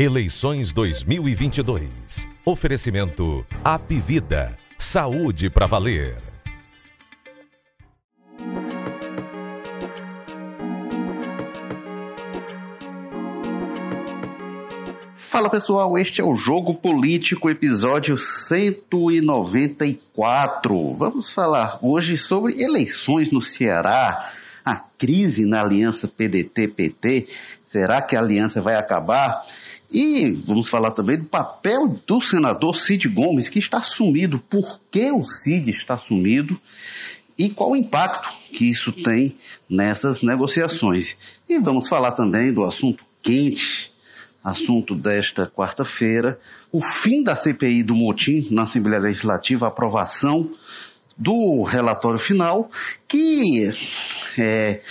Eleições 2022. Oferecimento Apivida. Saúde para valer. Fala pessoal, este é o Jogo Político, episódio 194. Vamos falar hoje sobre eleições no Ceará, a crise na aliança PDT-PT. Será que a aliança vai acabar? E vamos falar também do papel do senador Cid Gomes, que está sumido. Por que o Cid está sumido? E qual o impacto que isso tem nessas negociações? E vamos falar também do assunto quente, assunto desta quarta-feira, o fim da CPI do motim na Assembleia Legislativa, a aprovação do relatório final, que é,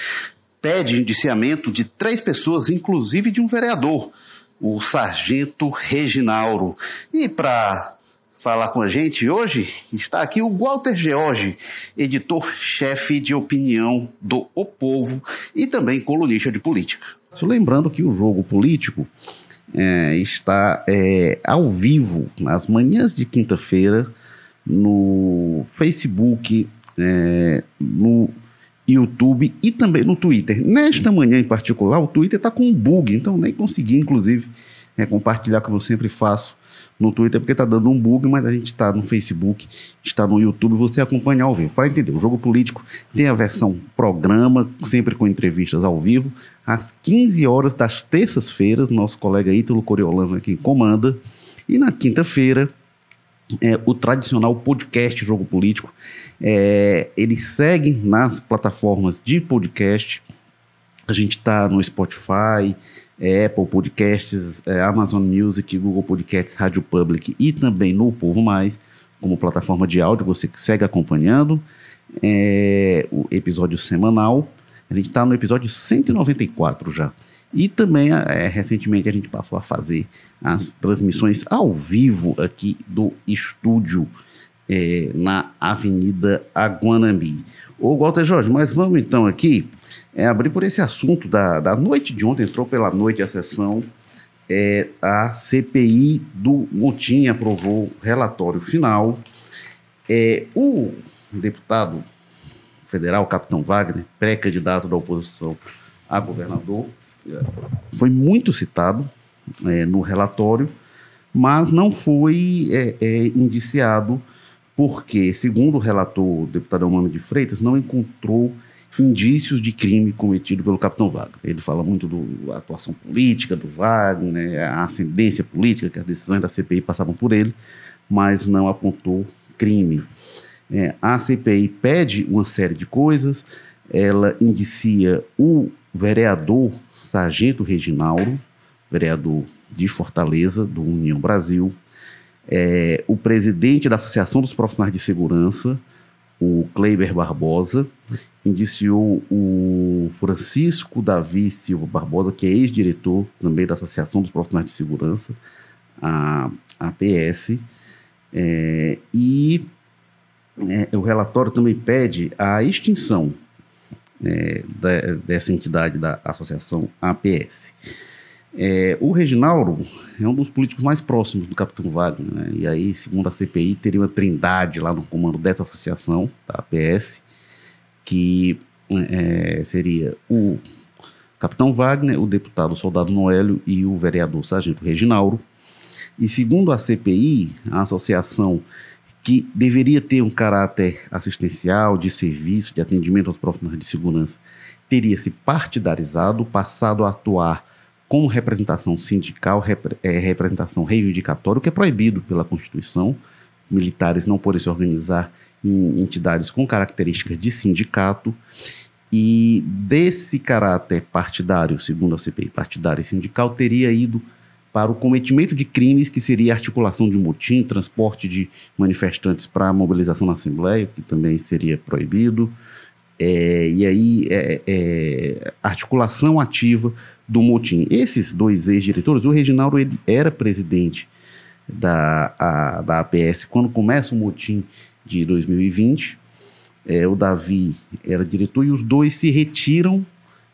pede indiciamento de três pessoas, inclusive de um vereador o Sargento Reginauro. E para falar com a gente hoje está aqui o Walter George, editor-chefe de opinião do O Povo e também colunista de política. Lembrando que o jogo político é, está é, ao vivo nas manhãs de quinta-feira no Facebook, é, no YouTube e também no Twitter. Nesta manhã em particular, o Twitter está com um bug, então nem consegui, inclusive, é, compartilhar como eu sempre faço no Twitter, porque está dando um bug, mas a gente está no Facebook, está no YouTube, você acompanha ao vivo. Para entender, o Jogo Político tem a versão programa, sempre com entrevistas ao vivo, às 15 horas das terças-feiras, nosso colega Ítalo Coriolano é quem comanda, e na quinta-feira, é, o tradicional podcast Jogo Político. É, ele segue nas plataformas de podcast. A gente está no Spotify, Apple Podcasts, é, Amazon Music, Google Podcasts, Rádio Public e também no Povo Mais, como plataforma de áudio. Você que segue acompanhando é, o episódio semanal. A gente está no episódio 194 já. E também, é, recentemente, a gente passou a fazer as transmissões ao vivo aqui do estúdio é, na Avenida Aguanambi. Ô, Walter Jorge, mas vamos então aqui é, abrir por esse assunto da, da noite de ontem, entrou pela noite a sessão, é, a CPI do Motim aprovou o relatório final. É, o deputado federal, Capitão Wagner, pré-candidato da oposição a governador, foi muito citado é, no relatório, mas não foi é, é, indiciado porque, segundo o relator, o deputado Humano de Freitas, não encontrou indícios de crime cometido pelo capitão Wagner. Ele fala muito da atuação política do Wagner, né, a ascendência política, que as decisões da CPI passavam por ele, mas não apontou crime. É, a CPI pede uma série de coisas, ela indicia o vereador Sargento Reginauro, vereador de Fortaleza, do União Brasil, é, o presidente da Associação dos Profissionais de Segurança, o Kleiber Barbosa, indiciou o Francisco Davi Silva Barbosa, que é ex-diretor também da Associação dos Profissionais de Segurança, a APS, é, e é, o relatório também pede a extinção é, da, dessa entidade da associação APS. É, o Reginaldo é um dos políticos mais próximos do Capitão Wagner, né? e aí, segundo a CPI, teria uma trindade lá no comando dessa associação, da APS, que é, seria o Capitão Wagner, o deputado Soldado Noélio e o vereador Sargento Reginaldo. E segundo a CPI, a associação que deveria ter um caráter assistencial, de serviço, de atendimento aos profissionais de segurança, teria se partidarizado, passado a atuar como representação sindical, rep é, representação reivindicatória, o que é proibido pela Constituição. Militares não podem se organizar em entidades com características de sindicato. E desse caráter partidário, segundo a CPI, partidário e sindical, teria ido para o cometimento de crimes, que seria articulação de motim, transporte de manifestantes para mobilização na Assembleia, que também seria proibido, é, e aí é, é, articulação ativa do motim. Esses dois ex-diretores, o Reginaldo ele era presidente da, a, da APS quando começa o motim de 2020, é, o Davi era diretor, e os dois se retiram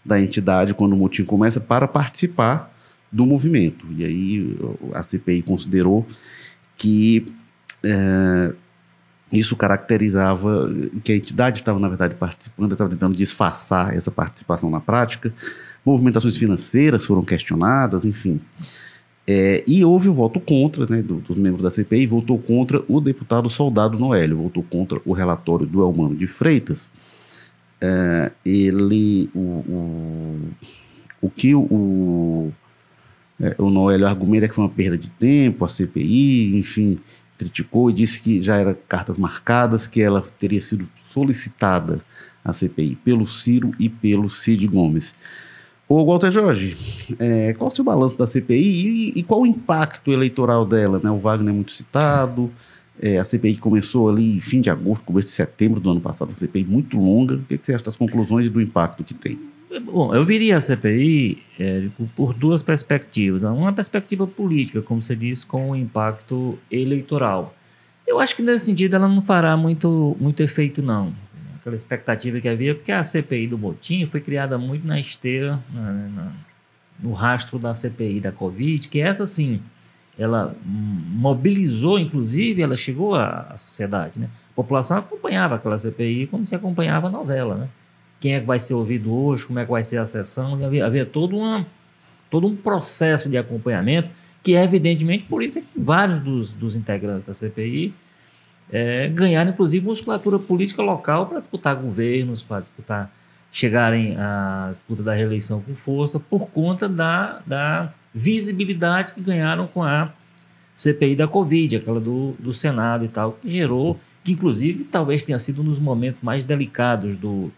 da entidade quando o motim começa para participar do movimento. E aí a CPI considerou que é, isso caracterizava que a entidade estava, na verdade, participando, estava tentando disfarçar essa participação na prática. Movimentações financeiras foram questionadas, enfim. É, e houve o voto contra, né, dos membros da CPI, votou contra o deputado Soldado Noélio, votou contra o relatório do Elmano de Freitas. É, ele, o, o, o que o, é, o Noélio argumenta é que foi uma perda de tempo, a CPI, enfim, criticou e disse que já eram cartas marcadas, que ela teria sido solicitada à CPI pelo Ciro e pelo Cid Gomes. Ô, Walter Jorge, é, qual o seu balanço da CPI e, e, qual o impacto eleitoral dela? Né? O Wagner é muito citado, é, a CPI começou ali fim de agosto, começo de setembro do ano passado, uma CPI muito longa. O que, que você acha das conclusões e do impacto que tem? Bom, eu viria a CPI Érico, por duas perspectivas. Uma perspectiva política, como você disse, com o impacto eleitoral. Eu acho que nesse sentido ela não fará muito, muito efeito, não aquela expectativa que havia, porque a CPI do motim foi criada muito na esteira, na, na, no rastro da CPI da Covid, que essa sim, ela mobilizou, inclusive, ela chegou à, à sociedade, né? A população acompanhava aquela CPI como se acompanhava a novela, né? Quem é que vai ser ouvido hoje, como é que vai ser a sessão, havia, havia todo, uma, todo um processo de acompanhamento que, evidentemente, por isso é que vários dos, dos integrantes da CPI é, ganharam, inclusive, musculatura política local para disputar governos, para disputar, chegarem à disputa da reeleição com força, por conta da, da visibilidade que ganharam com a CPI da Covid, aquela do, do Senado e tal, que gerou, que inclusive talvez tenha sido um dos momentos mais delicados do,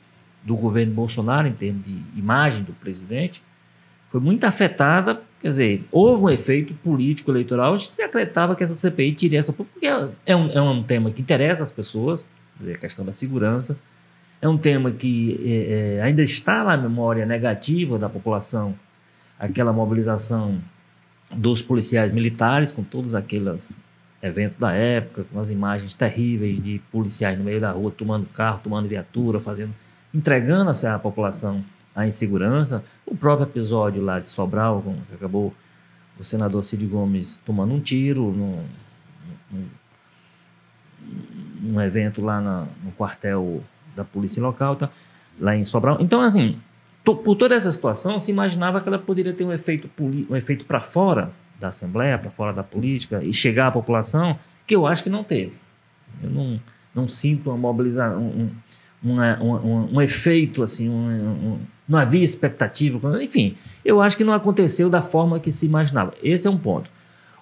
do governo Bolsonaro, em termos de imagem do presidente, foi muito afetada Quer dizer, houve um efeito político eleitoral, se acreditava que essa CPI tiraria essa. Porque é um, é um tema que interessa as pessoas, a questão da segurança, é um tema que é, é, ainda está na memória negativa da população, aquela mobilização dos policiais militares, com todos aqueles eventos da época, com as imagens terríveis de policiais no meio da rua tomando carro, tomando viatura, fazendo, entregando a à população a insegurança. O próprio episódio lá de Sobral, que acabou o senador Cid Gomes tomando um tiro num, num, num evento lá na, no quartel da polícia local, tá, lá em Sobral. Então, assim, to, por toda essa situação, se imaginava que ela poderia ter um efeito, um efeito para fora da Assembleia, para fora da política e chegar à população, que eu acho que não teve. Eu não, não sinto uma mobilização, um, um, um, efeito assim, um, não havia expectativa, enfim, eu acho que não aconteceu da forma que se imaginava. Esse é um ponto.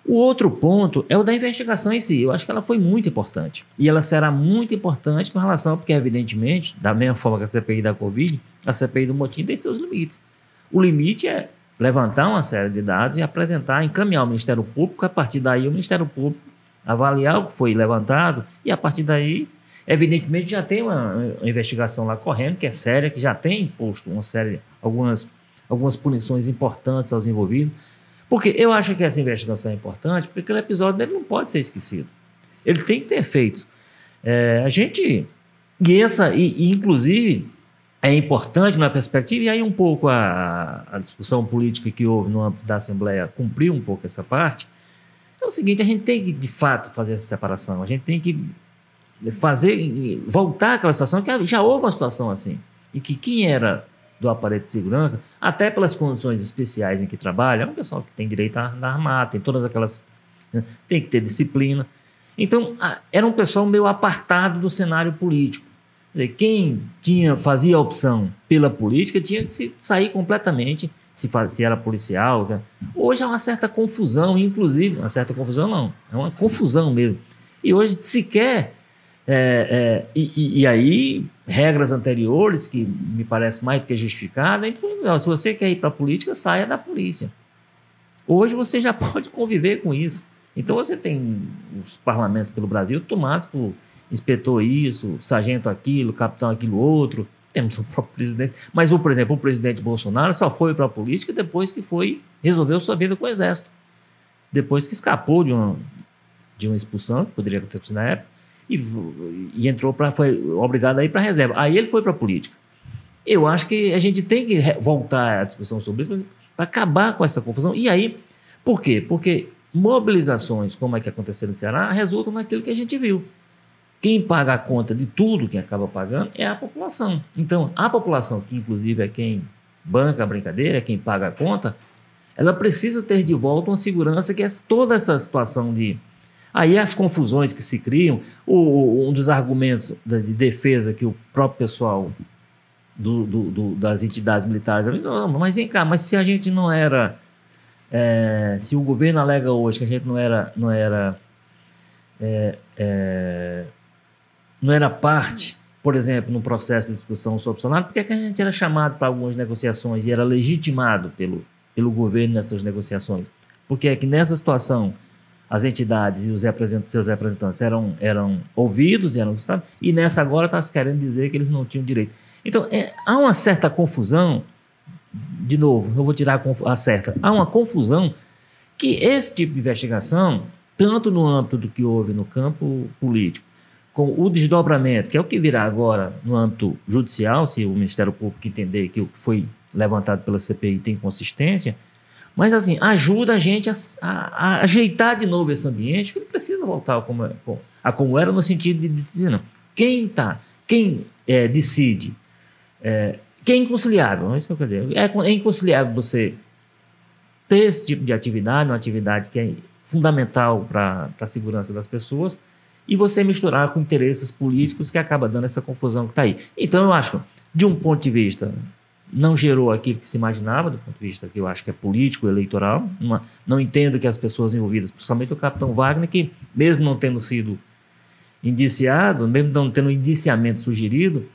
O outro ponto é o da investigação em si. Eu acho que ela foi muito importante. E ela será muito importante com relação, porque, evidentemente, da mesma forma que a CPI da Covid, a CPI do motim tem seus limites. O limite é levantar uma série de dados e apresentar, encaminhar ao Ministério Público, a partir daí o Ministério Público avaliar o que foi levantado e, a partir daí, Evidentemente já tem uma, uma investigação lá correndo, que é séria, que já tem imposto uma série, algumas, algumas punições importantes aos envolvidos. Porque eu acho que essa investigação é importante, porque aquele episódio dele não pode ser esquecido. Ele tem que ter efeitos. É, a gente. E essa, e, e, inclusive, é importante na perspectiva, e aí um pouco a, a discussão política que houve no âmbito da Assembleia cumpriu um pouco essa parte. É o seguinte: a gente tem que, de fato, fazer essa separação. A gente tem que fazer voltar àquela situação que já houve uma situação assim e que quem era do aparelho de segurança, até pelas condições especiais em que trabalha, é um pessoal que tem direito a armar, tem todas aquelas né, tem que ter disciplina. Então, era um pessoal meio apartado do cenário político. Dizer, quem tinha fazia a opção pela política tinha que se sair completamente se, se era policial. Hoje há uma certa confusão, inclusive, uma certa confusão não, é uma confusão mesmo. E hoje sequer é, é, e, e, aí, regras anteriores, que me parece mais do que justificada, então, se você quer ir para a política, saia da polícia. Hoje você já pode conviver com isso. Então você tem os parlamentos pelo Brasil tomados por inspetor isso, sargento aquilo, capitão aquilo outro. Temos o próprio presidente. Mas, o, por exemplo, o presidente Bolsonaro só foi para a política depois que foi resolveu sua vida com o exército. Depois que escapou de uma, de uma expulsão, que poderia acontecer na época, e, e entrou para foi obrigado a ir para a reserva. Aí ele foi para a política. Eu acho que a gente tem que voltar à discussão sobre isso, para acabar com essa confusão. E aí, por quê? Porque mobilizações como é que aconteceu no Ceará resultam naquilo que a gente viu. Quem paga a conta de tudo, quem acaba pagando, é a população. Então, a população, que inclusive é quem banca a brincadeira, é quem paga a conta, ela precisa ter de volta uma segurança que é toda essa situação de. Aí as confusões que se criam, o, um dos argumentos de defesa que o próprio pessoal do, do, do, das entidades militares. Mas vem cá, mas se a gente não era. É, se o governo alega hoje que a gente não era. Não era, é, é, não era parte, por exemplo, no processo de discussão sobre o salário, porque é que a gente era chamado para algumas negociações e era legitimado pelo, pelo governo nessas negociações? Porque é que nessa situação as entidades e os seus representantes eram, eram ouvidos e eram e nessa agora está se querendo dizer que eles não tinham direito. Então, é, há uma certa confusão, de novo, eu vou tirar a, a certa, há uma confusão que esse tipo de investigação, tanto no âmbito do que houve no campo político, com o desdobramento, que é o que virá agora no âmbito judicial, se o Ministério Público entender que o que foi levantado pela CPI tem consistência, mas assim, ajuda a gente a, a, a ajeitar de novo esse ambiente, que ele precisa voltar a como, a como era no sentido de dizer, não, quem tá, quem é, decide é, que é inconciliável, é isso que eu quero dizer. É, é inconciliável você ter esse tipo de atividade, uma atividade que é fundamental para a segurança das pessoas, e você misturar com interesses políticos que acaba dando essa confusão que está aí. Então, eu acho, de um ponto de vista, não gerou aquilo que se imaginava, do ponto de vista que eu acho que é político, eleitoral. Uma, não entendo que as pessoas envolvidas, principalmente o capitão Wagner, que mesmo não tendo sido indiciado, mesmo não tendo indiciamento sugerido,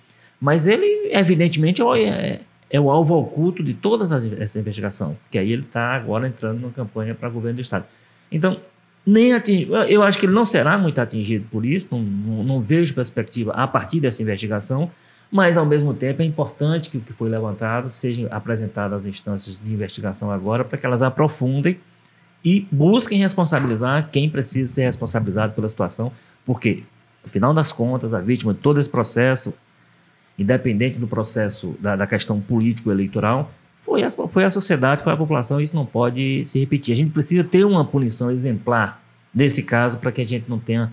mas ele, evidentemente, é, é, é o alvo oculto de toda essa investigação, que aí ele está agora entrando numa campanha para governo do Estado. Então, nem ating... eu acho que ele não será muito atingido por isso, não, não, não, vejo perspectiva a partir dessa investigação, mas, ao mesmo tempo, é importante que o que foi levantado seja apresentado às instâncias de investigação agora, para que elas aprofundem e busquem responsabilizar quem precisa ser responsabilizado pela situação, porque, no final das contas, a vítima de todo esse processo independente do processo da, da questão político-eleitoral, foi a, foi a sociedade, foi a população, e isso não pode se repetir. A gente precisa ter uma punição exemplar nesse caso para que a gente não tenha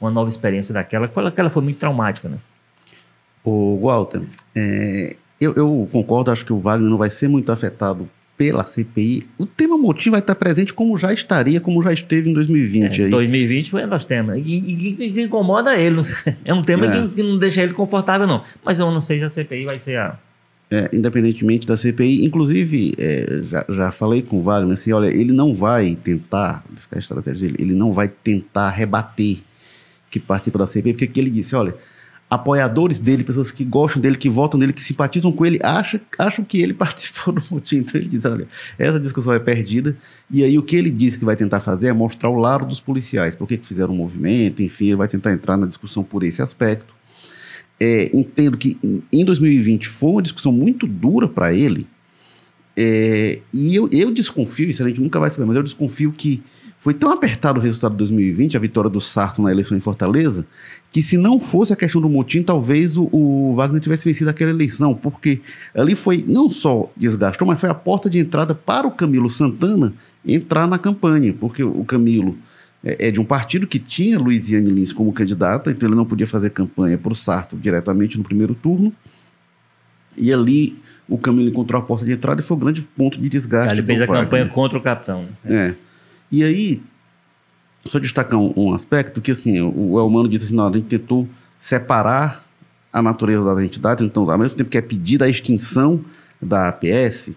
uma nova experiência daquela, que aquela foi muito traumática, né? O Walter, é, eu, eu, concordo, acho que o Wagner não vai ser muito afetado pela CPI, o tema motim vai estar presente como já estaria, como já esteve em 2020. É, aí. 2020 foi dos temas. E, e, e, incomoda ele. É um tema é. que, que, não deixa ele confortável, não. Mas eu não sei se a CPI vai ser a. É, independentemente da CPI, inclusive, é, já, já falei com o Wagner assim: olha, ele não vai tentar, a estratégia dele, ele não vai tentar rebater que participa da CPI, porque ele disse: olha apoiadores dele, pessoas que gostam dele, que votam nele, que simpatizam com ele, acham, acham que ele participou do motim. Então ele diz: olha, essa discussão é perdida. E aí o que ele disse que vai tentar fazer é mostrar o lado dos policiais, por que fizeram um movimento, enfim, ele vai tentar entrar na discussão por esse aspecto. É, entendo que em 2020 foi uma discussão muito dura para ele. É, e eu, eu desconfio, isso a gente nunca vai saber, mas eu desconfio que foi tão apertado o resultado de 2020, a vitória do Sarto na eleição em Fortaleza, que se não fosse a questão do motim, talvez o, o, Wagner tivesse vencido aquela eleição, porque ali foi, não só desgastou, mas foi a porta de entrada para o Camilo Santana entrar na campanha, porque o Camilo é, é de um partido que tinha Luiziane Lins como candidata, então ele não podia fazer campanha para o Sarto diretamente no primeiro turno, e ali o Camilo encontrou a porta de entrada e foi o grande ponto de desgaste. Ele fez a Wagner. campanha contra o capitão. Né? É. E aí, só destacar um, um aspecto que assim, o, Elmano disse assim, não, a gente tentou separar a natureza das entidades, então, ao mesmo tempo que é pedida a extinção da APS,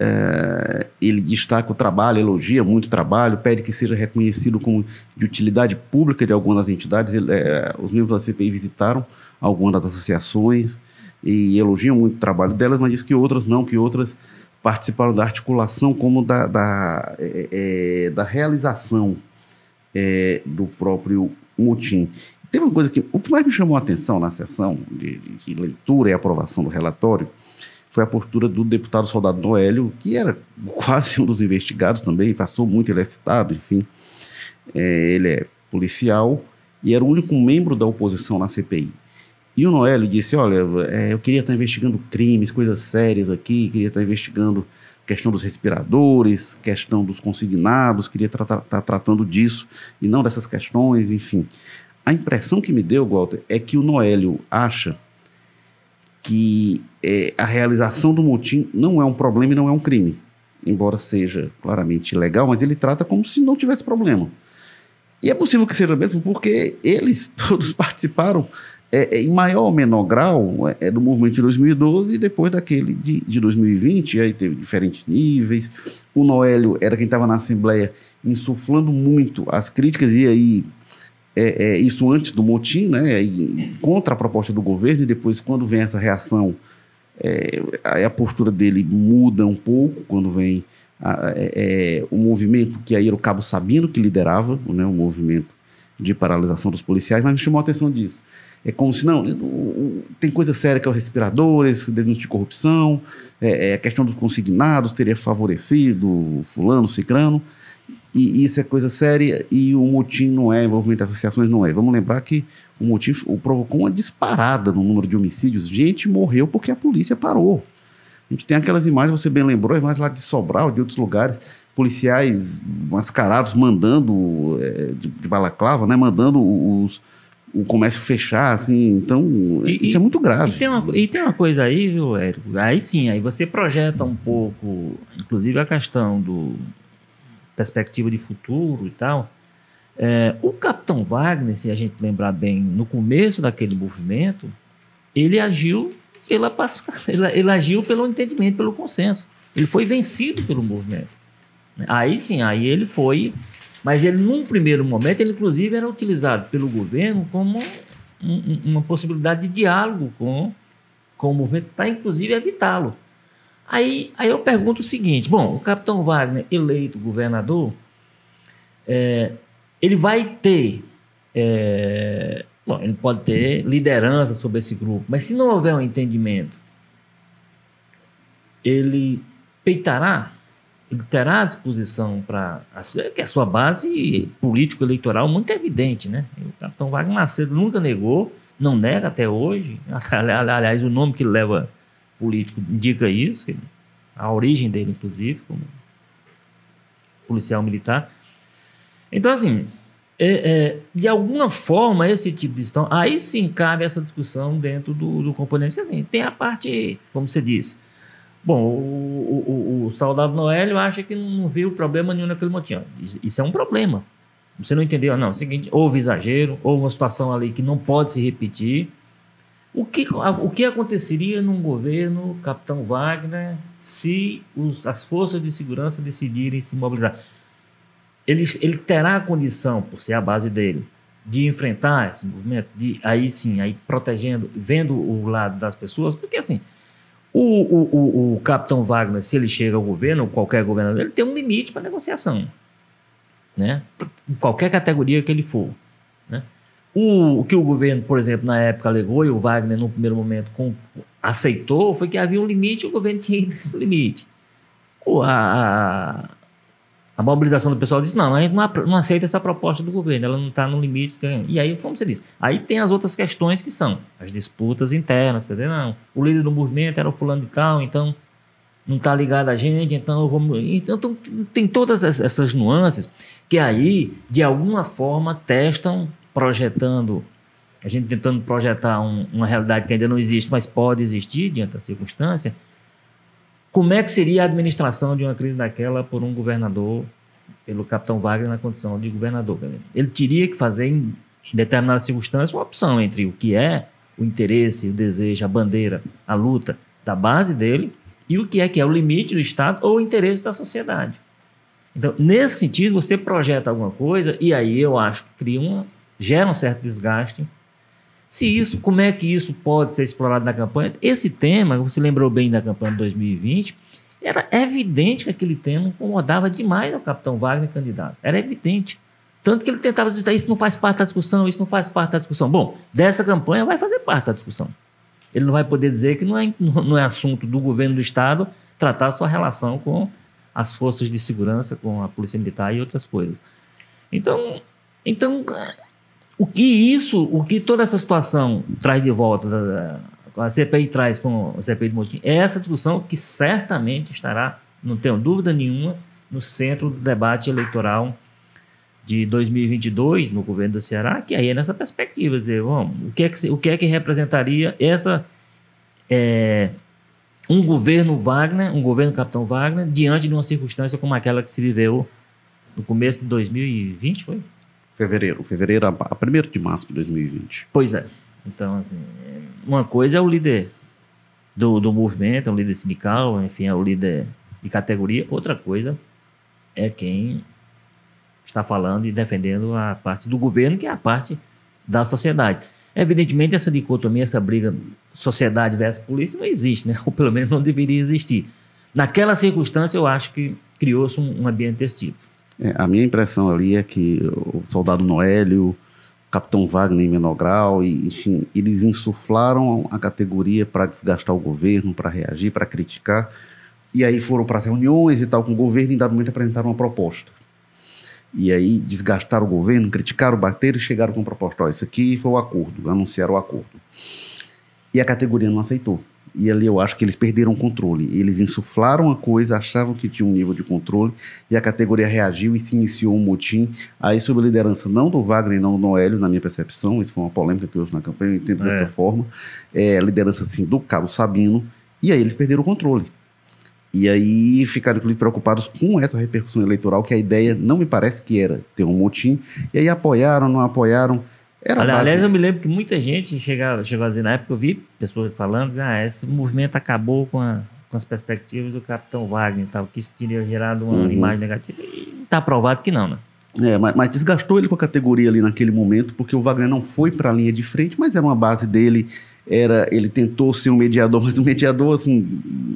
é, ele destaca o trabalho, elogia muito o trabalho, pede que seja reconhecido como de utilidade pública de algumas das entidades. Ele, é, os membros da CPI visitaram algumas das associações e elogiam muito o trabalho delas, mas diz que outras não, que outras participaram da articulação como da, da, é, é, da realização é, do próprio motim. Teve uma coisa que o que mais me chamou a atenção na sessão de, de, de, leitura e aprovação do relatório foi a postura do deputado soldado Noélio, que era quase um dos investigados também, passou muito, ele é citado, enfim. É, ele é policial e era o único membro da oposição na CPI. E o Noélio disse: Olha, é, eu queria estar investigando crimes, coisas sérias aqui, queria estar investigando questão dos respiradores, questão dos consignados, queria estar tá tratando disso e não dessas questões, enfim. A impressão que me deu, Walter, é que o Noélio acha que é, a realização do motim não é um problema e não é um crime, embora seja claramente ilegal, mas ele trata como se não tivesse problema. E é possível que seja mesmo porque eles todos participaram é, é, em maior ou menor grau é, é do movimento de 2012 e depois daquele de, de 2020, aí teve diferentes níveis. O Noélio era quem estava na Assembleia insuflando muito as críticas, e aí é, é, isso antes do motim, né, e, contra a proposta do governo, e depois, quando vem essa reação, é, a postura dele muda um pouco, quando vem a, é, o movimento que aí era o Cabo Sabino que liderava, né, o movimento de paralisação dos policiais, mas me chamou a atenção disso é como se não, tem coisa séria que é o respiradores, denúncia de corrupção, é, é, a questão dos consignados teria favorecido fulano, cicrano, e isso é coisa séria e o motim não é, envolvimento de associações não é. Vamos lembrar que o motim provocou uma disparada no número de homicídios. Gente morreu porque a polícia parou. A gente tem aquelas imagens, você bem lembrou, imagens lá de Sobral, de outros lugares, policiais mascarados mandando, é, de, de balaclava, né, mandando os, o comércio fechar, assim, então e, isso é muito grave. E tem, uma, e tem uma coisa aí, viu, Érico? Aí sim, aí você projeta um pouco, inclusive a questão do perspectiva de futuro e tal. É, o Capitão Wagner, se a gente lembrar bem, no começo daquele movimento, ele agiu ele, ele agiu pelo entendimento, pelo consenso. Ele foi vencido pelo movimento. Aí sim, aí ele foi mas ele, num primeiro momento, ele inclusive era utilizado pelo governo como um, uma possibilidade de diálogo com, com o movimento, para inclusive evitá-lo. Aí, aí eu pergunto o seguinte: bom, o capitão Wagner, eleito governador, é, ele vai ter. É, bom, ele pode ter liderança sobre esse grupo, mas se não houver um entendimento, ele peitará ele terá disposição para. que a sua base político-eleitoral muito evidente, né? O capitão Wagner Macedo nunca negou, não nega até hoje. Aliás, o nome que ele leva político indica isso, a origem dele, inclusive, como policial militar. Então, assim, é, é, de alguma forma, esse tipo de situação, aí sim cabe essa discussão dentro do, do componente. Assim, tem a parte, como você disse, Bom, o, o, o soldado Noélio acha que não viu problema nenhum naquele motinho. Isso, isso é um problema. Você não entendeu? Não, é o seguinte, houve exagero, houve uma situação ali que não pode se repetir. O que, o que aconteceria num governo, Capitão Wagner, se os, as forças de segurança decidirem se mobilizar? Ele, ele terá a condição, por ser a base dele, de enfrentar esse movimento, de aí sim, aí protegendo, vendo o lado das pessoas, porque assim, o, o, o, o capitão Wagner, se ele chega ao governo, qualquer governador, ele tem um limite para negociação. Né? Em qualquer categoria que ele for. Né? O, o, que o governo, por exemplo, na época alegou, e o Wagner, no primeiro momento, com, aceitou, foi que havia um limite e o governo tinha esse limite. O, a, a mobilização do pessoal disse: não, a gente não, não aceita essa proposta do governo, ela não está no limite. E aí, como você disse, aí tem as outras questões que são as disputas internas, quer dizer, não, o líder do movimento era o fulano de tal, então não está ligado a gente, então vamos. Então tem todas essas nuances que aí, de alguma forma, testam, projetando, a gente tentando projetar um, uma realidade que ainda não existe, mas pode existir diante da circunstância como é que seria a administração de uma crise daquela por um governador, pelo capitão Wagner na condição de governador? Ele teria que fazer, em determinadas circunstâncias, uma opção entre o que é o interesse, o desejo, a bandeira, a luta da base dele e o que é que é o limite do Estado ou o interesse da sociedade. Então, nesse sentido, você projeta alguma coisa e aí eu acho que cria uma, gera um certo desgaste se isso, como é que isso pode ser explorado na campanha? Esse tema, você lembrou bem da campanha de 2020, era evidente que aquele tema incomodava demais o capitão Wagner candidato. Era evidente. Tanto que ele tentava dizer, isso não faz parte da discussão, isso não faz parte da discussão. Bom, dessa campanha vai fazer parte da discussão. Ele não vai poder dizer que não é, não é assunto do governo do Estado tratar sua relação com as forças de segurança, com a polícia militar e outras coisas. Então, então O que isso, o que toda essa situação traz de volta, a CPI traz com o CPI de motim, é essa discussão que certamente estará, não tenho dúvida nenhuma, no centro do debate eleitoral de 2022 no governo do Ceará, que aí é nessa perspectiva, dizer, vamos, o que é que, o que, é que representaria essa é, um governo Wagner, um governo Capitão Wagner, diante de uma circunstância como aquela que se viveu no começo de 2020, foi? Fevereiro, fevereiro a, a 1 de março de 2020. Pois é. Então, assim, uma coisa é o líder do, do movimento, é o líder sindical, enfim, é o líder de categoria. Outra coisa é quem está falando e defendendo a parte do governo, que é a parte da sociedade. Evidentemente, essa dicotomia, essa briga sociedade versus polícia não existe, né? Ou pelo menos não deveria existir. Naquela circunstância, eu acho que criou-se um, um ambiente desse tipo. É, a minha impressão ali é que o soldado Noélio, o capitão Wagner em menor grau, e, enfim, eles insuflaram a categoria para desgastar o governo, para reagir, para criticar. E aí foram para as reuniões e tal com o governo e, em dado momento, apresentaram uma proposta. E aí desgastaram o governo, criticaram, bateram e chegaram com uma proposta. Ó, isso aqui foi o acordo, anunciaram o acordo. E a categoria não aceitou. E ali eu acho que eles perderam o controle. Eles insuflaram a coisa, achavam que tinha um nível de controle, e a categoria reagiu e se iniciou um motim. Aí, sob a liderança não do Wagner, não do Noélio, na minha percepção, isso foi uma polêmica que houve na campanha, eu entendo É. dessa forma. É, liderança, assim, do Cabo Sabino, e aí eles perderam o controle. E aí ficaram, inclusive, preocupados com essa repercussão eleitoral, que a ideia não me parece que era ter um motim. E aí apoiaram, não apoiaram. Era Ali- base- Aliás, eu me lembro que muita gente chegava, chegou a dizer, na época eu vi pessoas falando, ah, esse movimento acabou com, a- com as perspectivas do Capitão Wagner e tal, que isso teria gerado uma Uhum. imagem negativa. E está provado que não, né? É, mas, mas desgastou ele com a categoria ali naquele momento, porque o Wagner não foi para a linha de frente, mas era uma base dele. Era, ele tentou ser um mediador, mas um mediador assim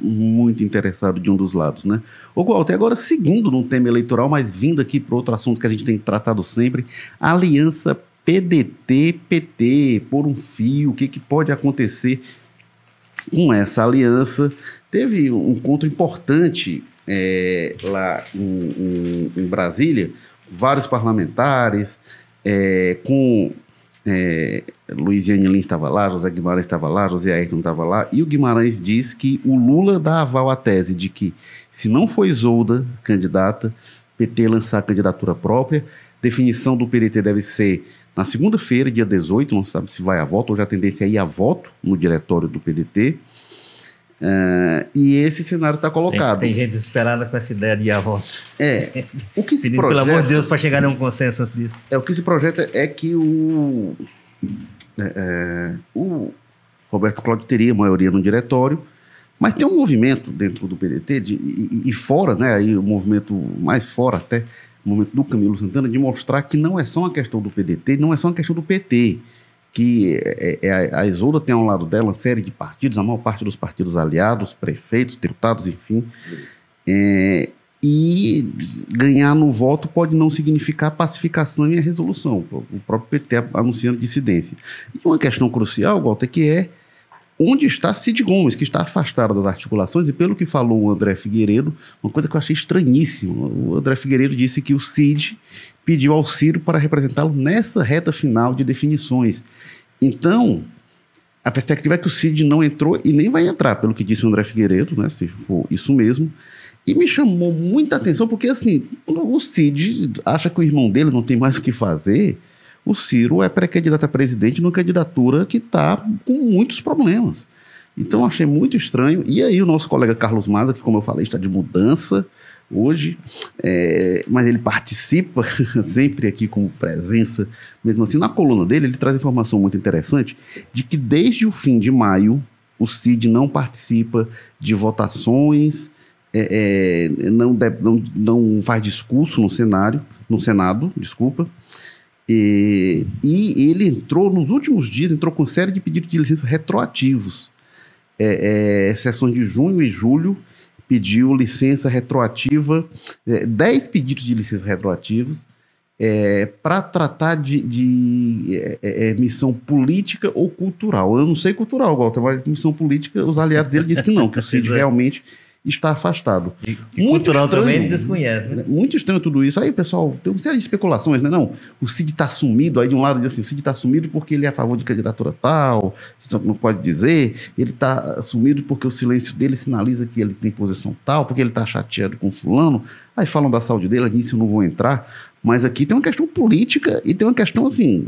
muito interessado de um dos lados, né? O Walter, agora seguindo no tema eleitoral, mas vindo aqui para outro assunto que a gente tem tratado sempre, a aliança PDT-PT por um fio, o que, que pode acontecer com essa aliança? Teve um encontro importante é, lá em, em- em Brasília, vários parlamentares, é, com é, Luiziane Lins estava lá, José Guimarães estava lá, José Ayrton estava lá, e o Guimarães diz que o Lula dá aval à tese de que, se não for Isolda candidata, PT lançar candidatura própria, definição do PDT deve ser na segunda-feira, dia 18, não sabe se vai a voto, hoje a tendência é ir a voto no diretório do PDT, é, e esse cenário está Tem, colocado. tem gente desesperada com essa ideia de ir à volta. É, o que se Pedindo, pelo projeta, amor de Deus, para chegar a um consenso antes disso. é o que se projeta é que o é, é, o Roberto Cláudio teria maioria no diretório, mas tem um movimento dentro do PDT de, e, e fora, né, aí o movimento mais fora até, o movimento do Camilo Santana de mostrar que não é só uma questão do PDT, não é só uma questão do PT, que é, é, a Isolda tem ao lado dela uma série de partidos, a maior parte dos partidos aliados, prefeitos, deputados, enfim, é, e ganhar no voto pode não significar pacificação e a resolução. O próprio PT anunciando dissidência. E uma questão crucial, Walter, que é onde está Cid Gomes, que está afastado das articulações, e pelo que falou o André Figueiredo, uma coisa que eu achei estranhíssima. O André Figueiredo disse que o Cid pediu ao Ciro para representá-lo nessa reta final de definições. Então, a perspectiva é que o Cid não entrou e nem vai entrar, pelo que disse o André Figueiredo, né, se for isso mesmo. E me chamou muita atenção, porque assim, o Cid acha que o irmão dele não tem mais o que fazer. O Ciro é pré-candidato a presidente numa candidatura que está com muitos problemas. Então achei muito estranho. E aí o nosso colega Carlos Maza, que como eu falei, está de mudança hoje, é, mas ele participa sempre aqui com presença, mesmo assim. Na coluna dele, ele traz informação muito interessante de que desde o fim de maio, o Cid não participa de votações, é, é, não, deve- não, não faz discurso no cenário, no Senado, desculpa. E, e ele entrou, nos últimos dias, entrou com série de pedidos de licença retroativos. É, é, sessões de junho e julho, pediu licença retroativa, é, 10 pedidos de licença retroativos, é, para tratar de, de é, é, é, missão política ou cultural. Eu não sei cultural, Walter, mas missão política, os aliados dele dizem que não, que o Cid é. realmente está afastado. E, e muito cultural estranho, desconhece, né? Muito estranho tudo isso. Aí, pessoal, tem uma série de especulações, né? Não, o Cid está sumido, aí de um lado diz assim, o Cid está sumido porque ele é a favor de candidatura tal, isso não pode dizer, ele está sumido porque o silêncio dele sinaliza que ele tem posição tal, porque ele está chateado com fulano, aí falam da saúde dele, nisso eu não vou entrar, mas aqui tem uma questão política e tem uma questão assim,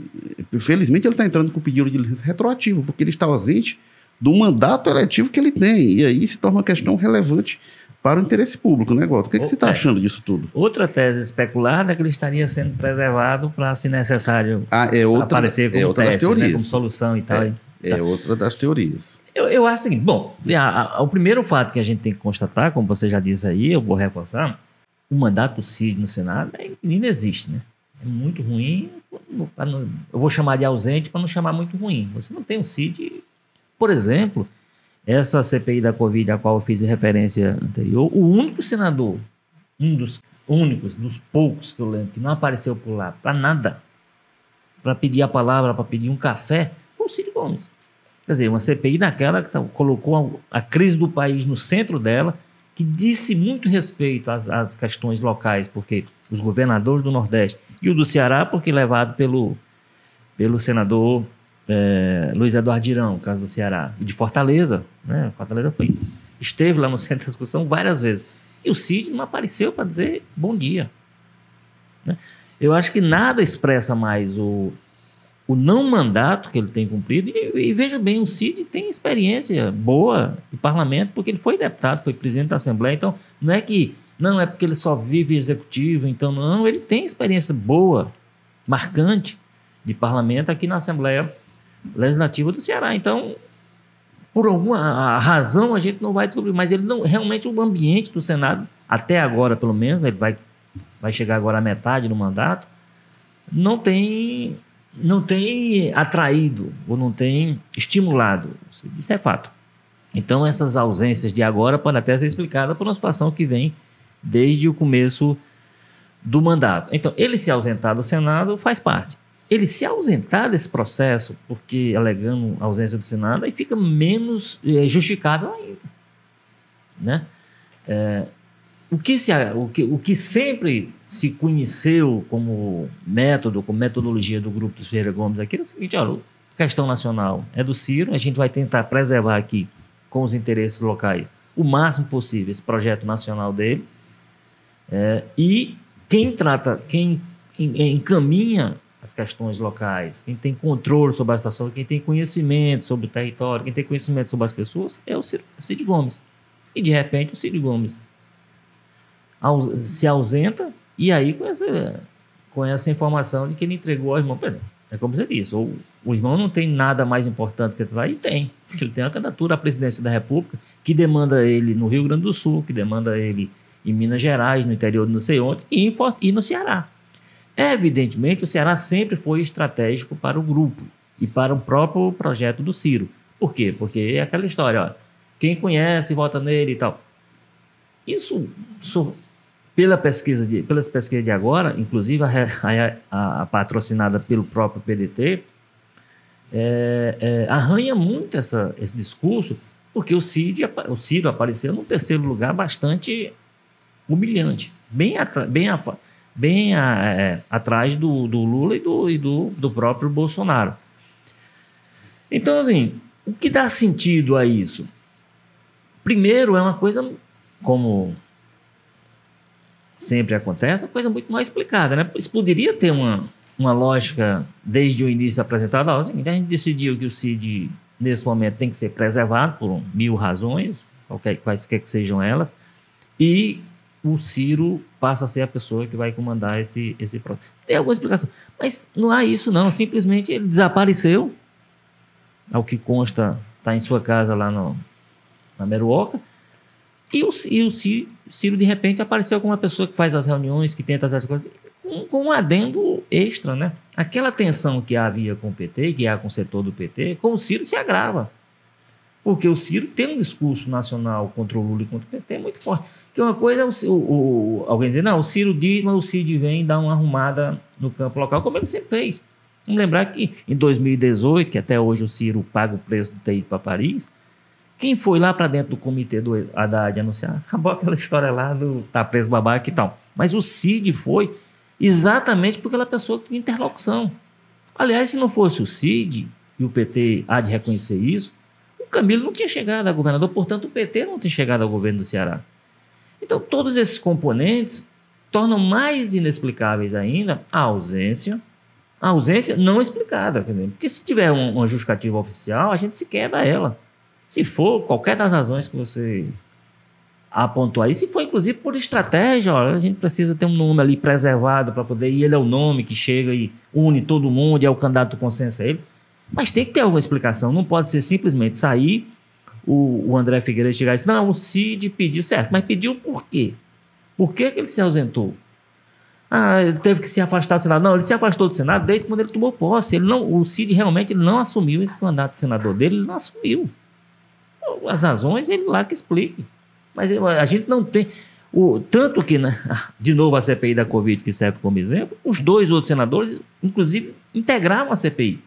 felizmente ele está entrando com pedido de licença retroativo, porque ele está ausente do mandato eletivo que ele tem. E aí se torna uma questão relevante para o interesse público, né, Goto? O que, é que você está achando disso tudo? Outra tese especulada é que ele estaria sendo preservado para, se necessário, ah, é outra, aparecer como, é outra teste. Né, como solução e tal. É, é outra das teorias. Eu, eu acho o seguinte, bom, a, a, o primeiro fato que a gente tem que constatar, como você já disse aí, eu vou reforçar, o mandato Cid no Senado é, inexiste, né? É muito ruim, eu vou chamar de ausente para não chamar muito ruim. Você não tem o Cid por exemplo, essa CPI da Covid, a qual eu fiz referência anterior, o único senador, um dos únicos, dos poucos que eu lembro, que não apareceu por lá para nada, para pedir a palavra, para pedir um café, foi o Cid Gomes. Quer dizer, uma CPI daquela que tá, colocou a, crise do país no centro dela, que disse muito respeito às, às questões locais, porque os governadores do Nordeste e o do Ceará, porque levado pelo, pelo senador é, Luiz Eduardo Dirão, caso do Ceará, de Fortaleza, né? Fortaleza foi, esteve lá no centro de discussão várias vezes. E o Cid não apareceu para dizer bom dia. Né? Eu acho que nada expressa mais o, o não mandato que ele tem cumprido. E, e, veja bem, o Cid tem experiência boa de parlamento, porque ele foi deputado, foi presidente da Assembleia. Então, não é que não é porque ele só vive executivo, então não, ele tem experiência boa, marcante de parlamento aqui na Assembleia legislativa do Ceará. Então, por alguma razão, a gente não vai descobrir, mas ele não realmente o ambiente do Senado, até agora pelo menos, ele vai, vai chegar agora à metade do mandato, não tem não tem atraído ou não tem estimulado. Isso é fato. Então, essas ausências de agora podem até ser explicadas por uma situação que vem desde o começo do mandato. Então, ele se ausentar do Senado faz parte ele se ausentar desse processo, porque alegando ausência do Senado, aí fica menos é, justificável ainda. Né? É, o, que se, o, que, o que sempre se conheceu como método, como metodologia do grupo dos Ferreira Gomes aqui, é o seguinte: olha, a questão nacional é do Ciro, a gente vai tentar preservar aqui, com os interesses locais, o máximo possível esse projeto nacional dele. É, e quem trata, quem encaminha as questões locais, quem tem controle sobre a situação, quem tem conhecimento sobre o território, quem tem conhecimento sobre as pessoas, é o Cid Gomes. E de repente o Cid Gomes se ausenta e aí com essa, com essa informação de que ele entregou ao irmão. É como você disse, ou o irmão não tem nada mais importante que ele lá, e tem, porque ele tem a candidatura à presidência da República, que demanda ele no Rio Grande do Sul, que demanda ele em Minas Gerais, no interior de não sei onde, e no Ceará. Evidentemente, o Ceará sempre foi estratégico para o grupo e para o próprio projeto do Ciro. Por quê? Porque é aquela história, ó, quem conhece, vota nele e tal. Isso, isso pela pesquisa de, pelas pesquisas de agora, inclusive a, a, a patrocinada pelo próprio PDT, é, é, arranha muito essa, esse discurso, porque o, Cid, o Ciro apareceu num terceiro lugar bastante humilhante, bem, bem bem é, atrás do, do, Lula e, do, e do, do próprio Bolsonaro. Então, assim, o que dá sentido a isso? Primeiro, é uma coisa, como sempre acontece, uma coisa muito mais explicada. Né? Isso poderia ter uma, uma lógica desde o início apresentada. Assim, a gente decidiu que o CID, nesse momento, tem que ser preservado por mil razões, qualquer, quaisquer que sejam elas, e o Ciro passa a ser a pessoa que vai comandar esse, esse processo. Tem alguma explicação. Mas não há isso, não. Simplesmente ele desapareceu. Ao que consta, está em sua casa lá no, na Meruoca. E o, e o Ciro, Ciro, de repente, apareceu como uma pessoa que faz as reuniões, que tenta as coisas, com, com um adendo extra, né? Aquela tensão que havia com o PT, que há com o setor do PT, com o Ciro se agrava. Porque o Ciro tem um discurso nacional contra o Lula e contra o PT muito forte. Que uma coisa é o, o, o, alguém dizer, não, o Ciro diz, mas o Cid vem dar uma arrumada no campo local, como ele sempre fez. Vamos lembrar que em 2018, que até hoje o Ciro paga o preço de ter ido para Paris, Quem foi lá para dentro do comitê do Haddad anunciar? Acabou aquela história lá do tá preso babaca e tal. Mas o Cid foi exatamente por aquela pessoa que tinha interlocução. Aliás, se não fosse o Cid, e o PT há de reconhecer isso, o Camilo não tinha chegado a governador, portanto, o PT não tinha chegado ao governo do Ceará. Então, todos esses componentes tornam mais inexplicáveis ainda a ausência, a ausência não explicada. Porque se tiver uma justificativa oficial, a gente se queda ela. Se for qualquer das razões que você apontou aí, se for inclusive por estratégia, a gente precisa ter um nome ali preservado para poder, e ele é o nome que chega e une todo mundo, e é o candidato do consenso a ele. Mas tem que ter alguma explicação, não pode ser simplesmente sair o, o André Figueiredo chegar e dizer, não, o Cid pediu, certo, mas pediu por quê? Por que, que ele se ausentou? Ah, ele teve que se afastar do Senado. Não, ele se afastou do Senado desde quando ele tomou posse. Ele não, o Cid realmente não assumiu esse mandato de senador dele, ele não assumiu. As razões ele lá que explique. Mas a gente não tem. O, tanto que, né, de novo, a CPI da Covid, que serve como exemplo, os dois outros senadores, inclusive, integravam a CPI.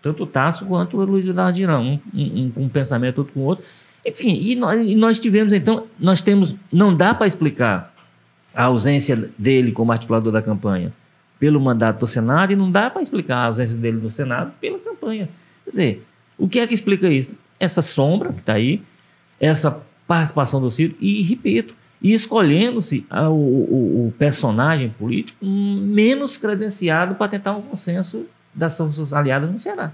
Tanto o Tasso quanto o Luiz Eduardo um, um, um, pensamento outro com o outro. Enfim, e nós, e nós tivemos, então, nós temos, não dá para explicar a ausência dele como articulador da campanha pelo mandato do Senado e não dá para explicar a ausência dele no Senado pela campanha. Quer dizer, o que é que explica isso? Essa sombra que está aí, essa participação do Ciro e, repito, e escolhendo-se o, o, o, personagem político menos credenciado para tentar um consenso das suas aliadas no Ceará.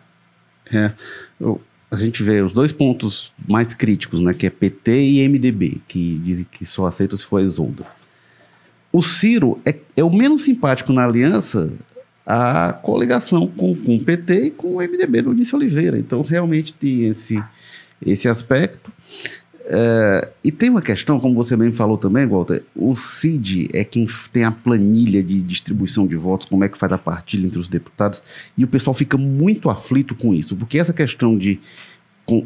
É, a gente vê os dois pontos mais críticos, né, que é PT e MDB, que dizem que só aceitam se for Isolda. O Ciro é, é o menos simpático na aliança a coligação com, com o PT e com o MDB do Disse Oliveira. Então, realmente tem esse, esse aspecto. É, e tem uma questão, como você bem falou também, Walter, o CID é quem tem a planilha de distribuição de votos, como é que faz a partilha entre os deputados, e o pessoal fica muito aflito com isso, porque essa questão de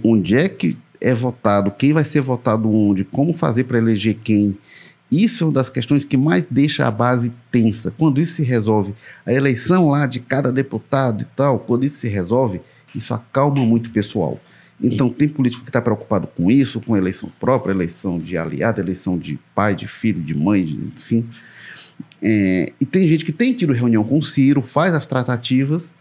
onde é que é votado, quem vai ser votado onde, como fazer para eleger quem, isso é uma das questões que mais deixa a base tensa. Quando isso se resolve, a eleição lá de cada deputado e tal, quando isso se resolve, isso acalma muito o pessoal. Então, tem político que está preocupado com isso, com eleição própria, eleição de aliado, eleição de pai, de filho, de mãe, de, enfim. É, e tem gente que tem tido reunião com o Ciro, faz as tratativas,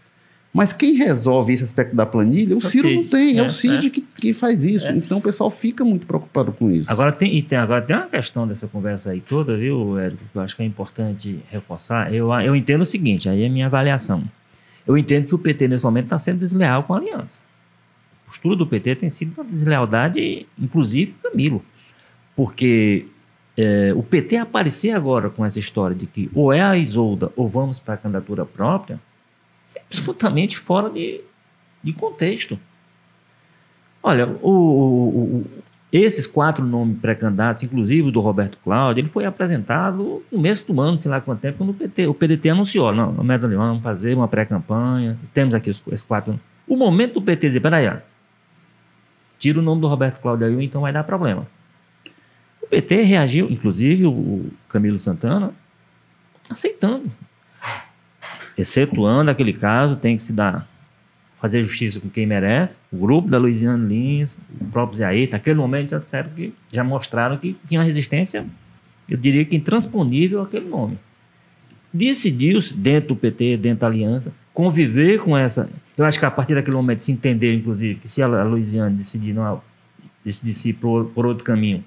mas quem resolve esse aspecto da planilha, o, o Ciro Cid, não tem, é, é o Cid é. que, que faz isso. É. Então o pessoal fica muito preocupado com isso. Agora tem, e tem, agora tem uma questão dessa conversa aí toda, viu, Érico, que eu acho que é importante reforçar. Eu, eu entendo o seguinte, aí é a minha avaliação. Eu entendo que o PT nesse momento está sendo desleal com a aliança postura do PT tem sido uma deslealdade, inclusive Camilo. Porque é, o PT aparecer agora com essa história de que ou é a Isolda ou vamos para a candidatura própria, é absolutamente fora de, de contexto. Olha, o, o, o, esses quatro nomes pré-candidatos, inclusive o do Roberto Cláudio, ele foi apresentado no mês do ano, sei lá quanto tempo, quando o, PT, o PDT anunciou, não, Médio Leão, vamos fazer uma pré-campanha, temos aqui os, quatro. O momento do PT dizer, peraí, tira o nome do Roberto Cláudio aí, então vai dar problema. O PT reagiu, inclusive o Camilo Santana, aceitando. Excetuando aquele caso, tem que se dar, fazer justiça com quem merece. O grupo da Luiziane Lins, o próprio Zé Aita, naquele momento já disseram que, já mostraram que tinha resistência, eu diria que intransponível aquele nome. Decidiu-se, dentro do PT, dentro da aliança, conviver com essa. Eu acho que a partir daquele momento se entendeu, inclusive, que se a Louisiana decidir, não, decidir por, por outro caminho,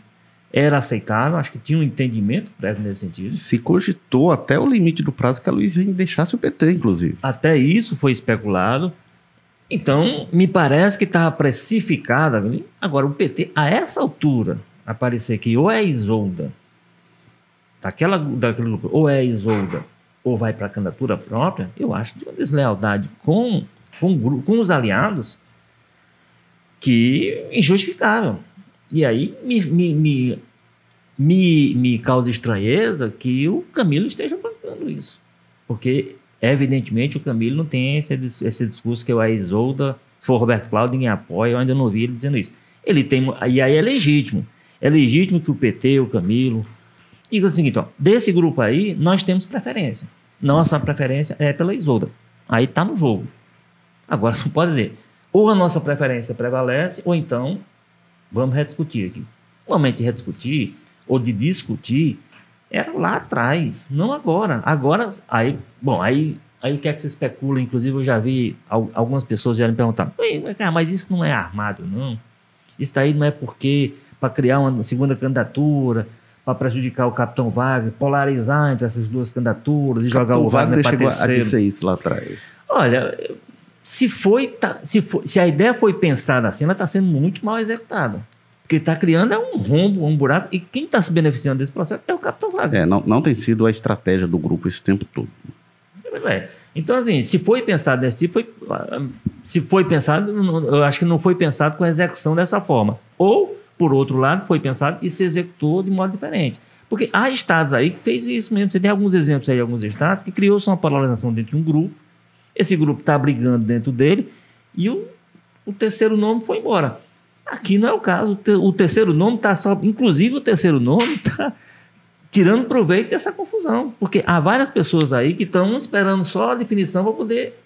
era aceitável, acho que tinha um entendimento prévio nesse sentido. Se cogitou até o limite do prazo que a Louisiana deixasse o PT, inclusive. Até isso foi especulado. Então, me parece que estava precificada. Agora, o PT, a essa altura, aparecer que ou é Isolda, daquela, daquele grupo, ou é Isolda, ou vai para a candidatura própria, eu acho de uma deslealdade com, com, com os aliados que injustificável. E aí me, me, me, me, me causa estranheza que o Camilo esteja bancando isso. Porque, evidentemente, o Camilo não tem esse, esse discurso que eu a Isolda, se for Roberto Cláudio, ninguém apoia, eu ainda não ouvi ele dizendo isso. Ele tem, e aí é legítimo. É legítimo que o PT, o Camilo, e o seguinte, ó, desse grupo aí, nós temos preferência. Nossa preferência é pela Isolda. Aí está no jogo. Agora, não pode dizer, ou a nossa preferência prevalece, ou então vamos rediscutir aqui. O momento de rediscutir, ou de discutir, era lá atrás, não agora. Agora, aí, bom, aí, aí o que é que se especula? Inclusive, eu já vi algumas pessoas já me perguntar, mas isso não é armado, não. Isso daí não é porque para criar uma segunda candidatura, para prejudicar o Capitão Wagner, polarizar entre essas duas candidaturas e jogar o Wagner, Wagner para terceiro. a dizer isso lá atrás. Olha, se foi, tá, se foi, se a ideia foi pensada assim, ela está sendo muito mal executada. Porque está criando é um rombo, um buraco, e quem está se beneficiando desse processo é o Capitão Wagner. É, não, não tem sido a estratégia do grupo esse tempo todo. É. Então, assim, se foi pensado desse tipo, foi, se foi pensado, eu acho que não foi pensado com a execução dessa forma. Ou, por outro lado, foi pensado e se executou de modo diferente. Porque há estados aí que fez isso mesmo. Você tem alguns exemplos aí de alguns estados que criou-se uma polarização dentro de um grupo. Esse grupo está brigando dentro dele e o, o terceiro nome foi embora. Aqui não é o caso. O terceiro nome está só. Inclusive, o terceiro nome está tirando proveito dessa confusão. Porque há várias pessoas aí que estão esperando só a definição para poder.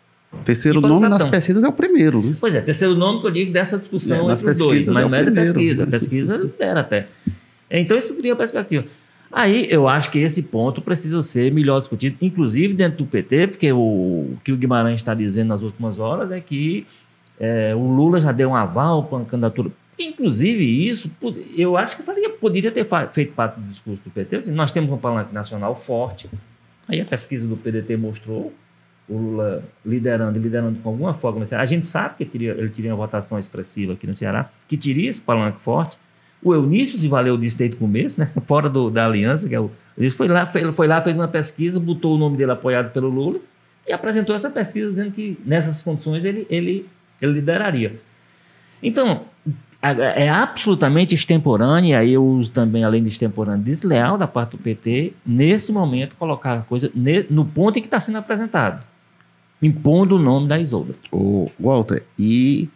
Terceiro nome nas pesquisas é o primeiro. Né? Pois é, terceiro nome que eu digo dessa discussão é, entre os dois. Mas é não é da pesquisa. A pesquisa era até. Então, isso cria perspectiva. Aí eu acho que esse ponto precisa ser melhor discutido, inclusive dentro do PT, porque o, o que o Guimarães está dizendo nas últimas horas é que é, o Lula já deu um aval para a candidatura. Inclusive, isso, eu acho que faria, poderia ter feito parte do discurso do PT. Assim, nós temos um palanque nacional forte. Aí a pesquisa do PDT mostrou o Lula liderando, liderando com alguma forma. A gente sabe que teria, ele teria uma votação expressiva aqui no Ceará, que teria esse palanque forte. O Eunício se valeu disso desde o começo, né? fora do, da aliança, que é o, ele foi lá, foi, foi lá, fez uma pesquisa, botou o nome dele apoiado pelo Lula e apresentou essa pesquisa dizendo que nessas condições ele, ele, ele lideraria. Então, é absolutamente extemporâneo, e aí eu uso também, além de extemporâneo, desleal da parte do PT, nesse momento, colocar a coisa no ponto em que está sendo apresentado, impondo o nome da Isolda. Ô, Walter, e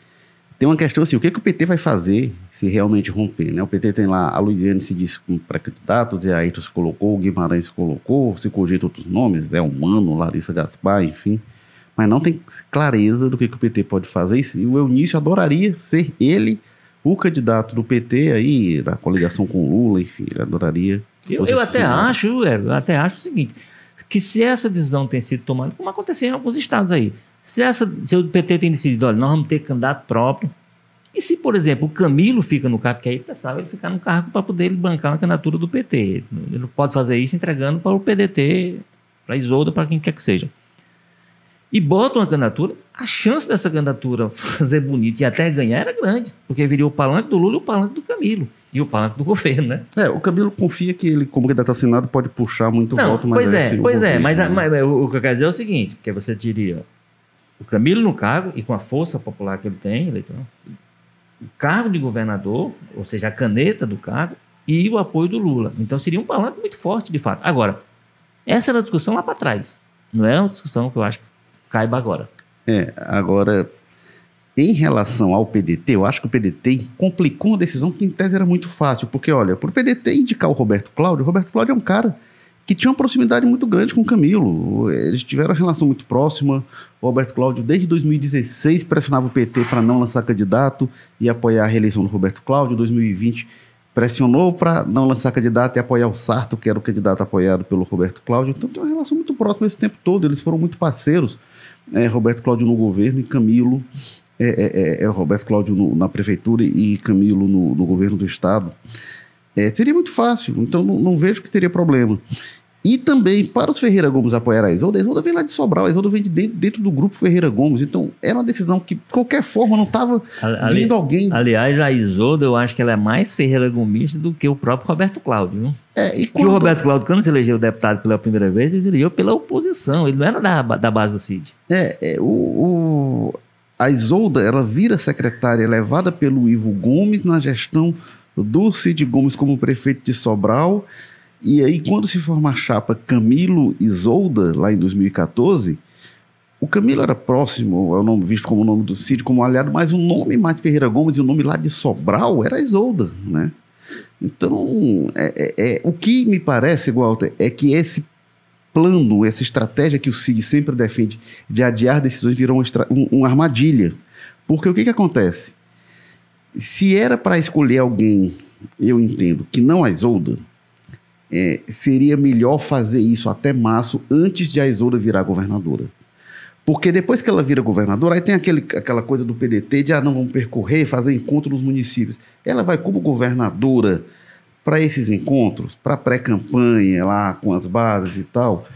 tem uma questão assim, o que, que o PT vai fazer se realmente romper? Né? O PT tem lá, a Luiziane se disse como pré-candidato, o Zé Ayrton se colocou, o Guimarães se colocou, se cogita outros nomes, é Humano, Larissa Gaspar, enfim mas não tem clareza do que, que o PT pode fazer. E o Eunício adoraria ser ele o candidato do PT aí, da coligação com o Lula, enfim, ele adoraria. Eu, eu até acho, eu até acho o seguinte, que se essa decisão tem sido tomada, como aconteceu em alguns estados aí, se, essa, se o PT tem decidido, olha, nós vamos ter candidato próprio, e se, por exemplo, o Camilo fica no cargo, que aí pensava ele ficar no cargo para poder bancar uma candidatura do PT. Ele não pode fazer isso entregando para o PDT, para a Isolda, para quem quer que seja e bota uma candidatura, a chance dessa candidatura fazer bonito e até ganhar era grande, porque viria o palanque do Lula e o palanque do Camilo. E o palanque do governo, né? É, o Camilo confia que ele, como candidato ao Senado, pode puxar muito Não, voto, mas. Pois é, pois é, mas, né? mas, o que eu quero dizer é o seguinte: que você teria o Camilo no cargo, e com a força popular que ele tem, eleitoral, o cargo de governador, ou seja, a caneta do cargo, e o apoio do Lula. Então seria um palanque muito forte, de fato. Agora, essa era a discussão lá para trás. Não é uma discussão que eu acho que caiba agora. É, agora, em relação ao PDT, eu acho que o PDT complicou uma decisão que em tese era muito fácil, porque olha, para o PDT indicar o Roberto Cláudio, o Roberto Cláudio é um cara que tinha uma proximidade muito grande com o Camilo. Eles tiveram uma relação muito próxima. O Roberto Cláudio, desde 2016, pressionava o PT para não lançar candidato e apoiar a reeleição do Roberto Cláudio. Em 2020, pressionou para não lançar candidato e apoiar o Sarto, que era o candidato apoiado pelo Roberto Cláudio. Então tem uma relação muito próxima esse tempo todo. Eles foram muito parceiros é, Roberto Cláudio no governo e Camilo, é, é, é, é Roberto Cláudio no, na prefeitura e Camilo no, no governo do estado, é, seria muito fácil, então não, não, vejo que teria problema. E também, para os Ferreira Gomes apoiar a Isolda, a Isolda vem lá de Sobral, a Isolda vem de dentro, dentro, do grupo Ferreira Gomes, então era uma decisão que, de qualquer forma, não estava vindo alguém... Aliás, a Isolda, eu acho que ela é mais Ferreira Gomista do que o próprio Roberto Cláudio? É, e quando... O Roberto Cláudio, quando se elegeu deputado pela primeira vez, ele elegeu pela oposição, ele não era da, da base do CID. É, é o, o, a Isolda, ela vira secretária levada pelo Ivo Gomes na gestão do Cid Gomes como prefeito de Sobral, e aí quando se forma a chapa Camilo Isolda, lá em 2014, o Camilo era próximo, é o nome visto como o nome do Cid, como aliado, mas o nome mais Ferreira Gomes e o nome lá de Sobral era Isolda, né? Então, é, é, é, o que me parece, Walter, é que esse plano, essa estratégia que o Cid sempre defende de adiar decisões virou uma, uma armadilha. Porque o que, que acontece? Se era para escolher alguém, eu entendo, que não a Isolda, é, seria melhor fazer isso até março, antes de a Isolda virar governadora. Porque depois que ela vira governadora, aí tem aquele, aquela coisa do PDT de, ah, não, vamos percorrer, fazer encontro nos municípios. Ela vai como governadora para esses encontros, para pré-campanha lá com as bases e tal,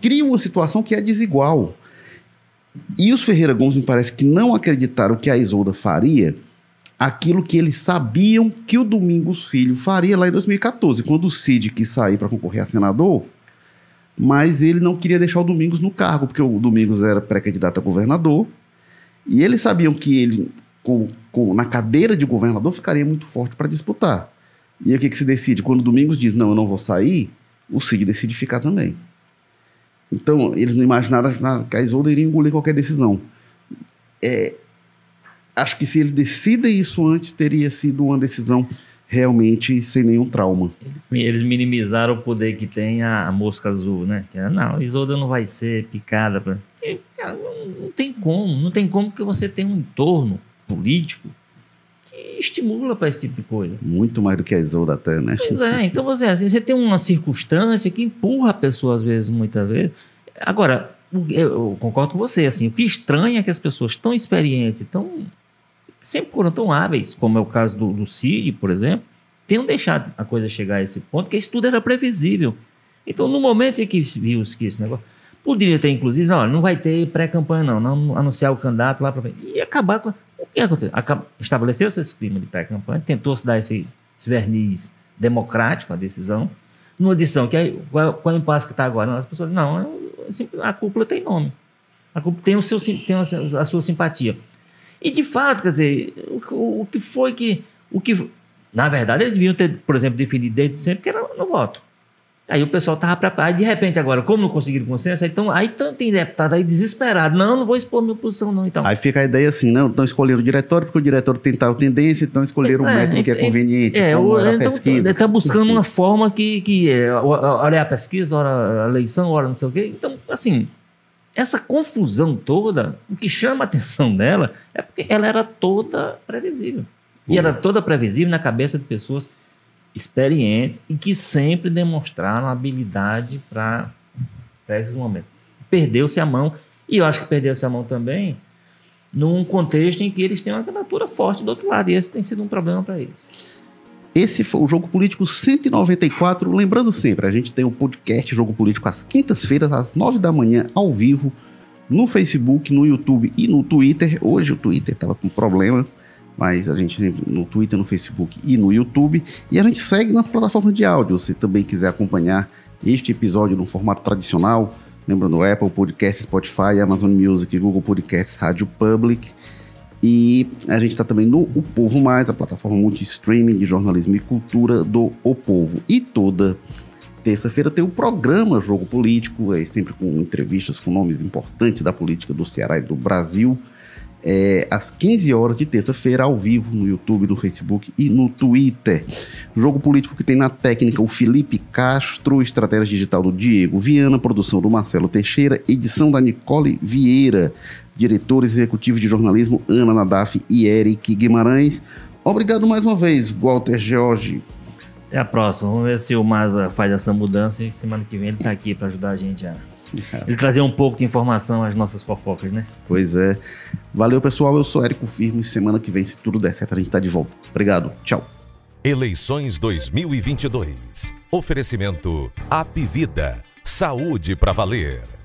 cria uma situação que é desigual. E os Ferreira Gomes me parece que não acreditaram que a Isolda faria aquilo que eles sabiam que o Domingos Filho faria lá em 2014, quando o Cid quis sair para concorrer a senador, mas ele não queria deixar o Domingos no cargo, porque o Domingos era pré-candidato a governador, e eles sabiam que ele, com, com, na cadeira de governador, ficaria muito forte para disputar. E o que, que se decide? Quando o Domingos diz, não, eu não vou sair, o Cid decide ficar também. Então, eles não imaginaram que a Isolda iria engolir qualquer decisão. É, acho que se eles decidem isso antes, teria sido uma decisão realmente sem nenhum trauma. Eles, eles minimizaram o poder que tem a, a mosca azul, né? Que, não, a Isolda não vai ser picada. Pra... E, cara, não, não, tem como, não tem como que você tem um entorno político que estimula para esse tipo de coisa. Muito mais do que a Isolda até, né? Pois é, então você, assim, você tem uma circunstância que empurra a pessoa às vezes, muitas vezes. Agora, eu concordo com você, assim, o que estranha é que as pessoas tão experientes, tão sempre foram tão hábeis, como é o caso do, do Cid, por exemplo, tenham deixado a coisa chegar a esse ponto, que isso tudo era previsível. Então, no momento em que viu-se que esse negócio. Poderia ter, inclusive, não, não vai ter pré-campanha, não, não anunciar o candidato lá para frente. E acabar com. O que aconteceu? Estabeleceu-se esse clima de pré-campanha, tentou-se dar esse, esse, verniz democrático à decisão. Numa edição, que é, qual, qual é o impasse que está agora? As pessoas, não, é a cúpula tem nome. A cúpula tem, o seu, tem a sua simpatia. E de fato, quer dizer, o, o que foi que. O que, na verdade, eles deviam ter, por exemplo, definido desde sempre que era no voto. Aí o pessoal estava preparado. Aí, de repente, agora, como não conseguiram consenso, então, aí tem deputado aí desesperado. Não, não vou expor minha posição, não. Então. Aí fica a ideia assim, não, estão escolhendo o diretório, porque o diretório tem tal tendência, então escolheram o é, método que é conveniente. É, o, então, está buscando uma forma que, que é, olha a pesquisa, hora a eleição, hora não sei o quê. Então, assim, essa confusão toda, o que chama a atenção dela é porque ela era toda previsível. E era toda previsível na cabeça de pessoas experientes e que sempre demonstraram habilidade para esses momentos. Perdeu-se a mão, e eu acho que perdeu-se a mão também num contexto em que eles têm uma candidatura forte do outro lado, e esse tem sido um problema para eles. Esse foi o Jogo Político 194. Lembrando sempre, a gente tem um podcast Jogo Político às quintas-feiras, às nove da manhã, ao vivo, no Facebook, no YouTube e no Twitter. Hoje o Twitter estava com problema, mas a gente sempre no Twitter, no Facebook e no YouTube. E a gente segue nas plataformas de áudio. Se também quiser acompanhar este episódio no formato tradicional, lembrando Apple Podcast, Spotify, Amazon Music, Google Podcast, Rádio Public. E a gente está também no O Povo Mais, a plataforma multi-streaming de jornalismo e cultura do O Povo. E toda terça-feira tem o programa Jogo Político, é sempre com entrevistas com nomes importantes da política do Ceará e do Brasil. É, às 15 horas de terça-feira, ao vivo, no YouTube, no Facebook e no Twitter. Jogo político que tem na técnica o Felipe Castro, estratégia digital do Diego Viana, produção do Marcelo Teixeira, edição da Nicole Vieira diretores executivos de jornalismo Ana Nadaf e Eric Guimarães. Obrigado mais uma vez, Walter George. Até a próxima. Vamos ver se o Maza faz essa mudança e semana que vem ele está aqui para ajudar a gente a ele trazer um pouco de informação às nossas fofocas, né? Pois é. Valeu, pessoal. Eu sou Érico Firmo e semana que vem, se tudo der certo, a gente está de volta. Obrigado. Tchau. Eleições 2022. Oferecimento Apivida. Saúde para valer.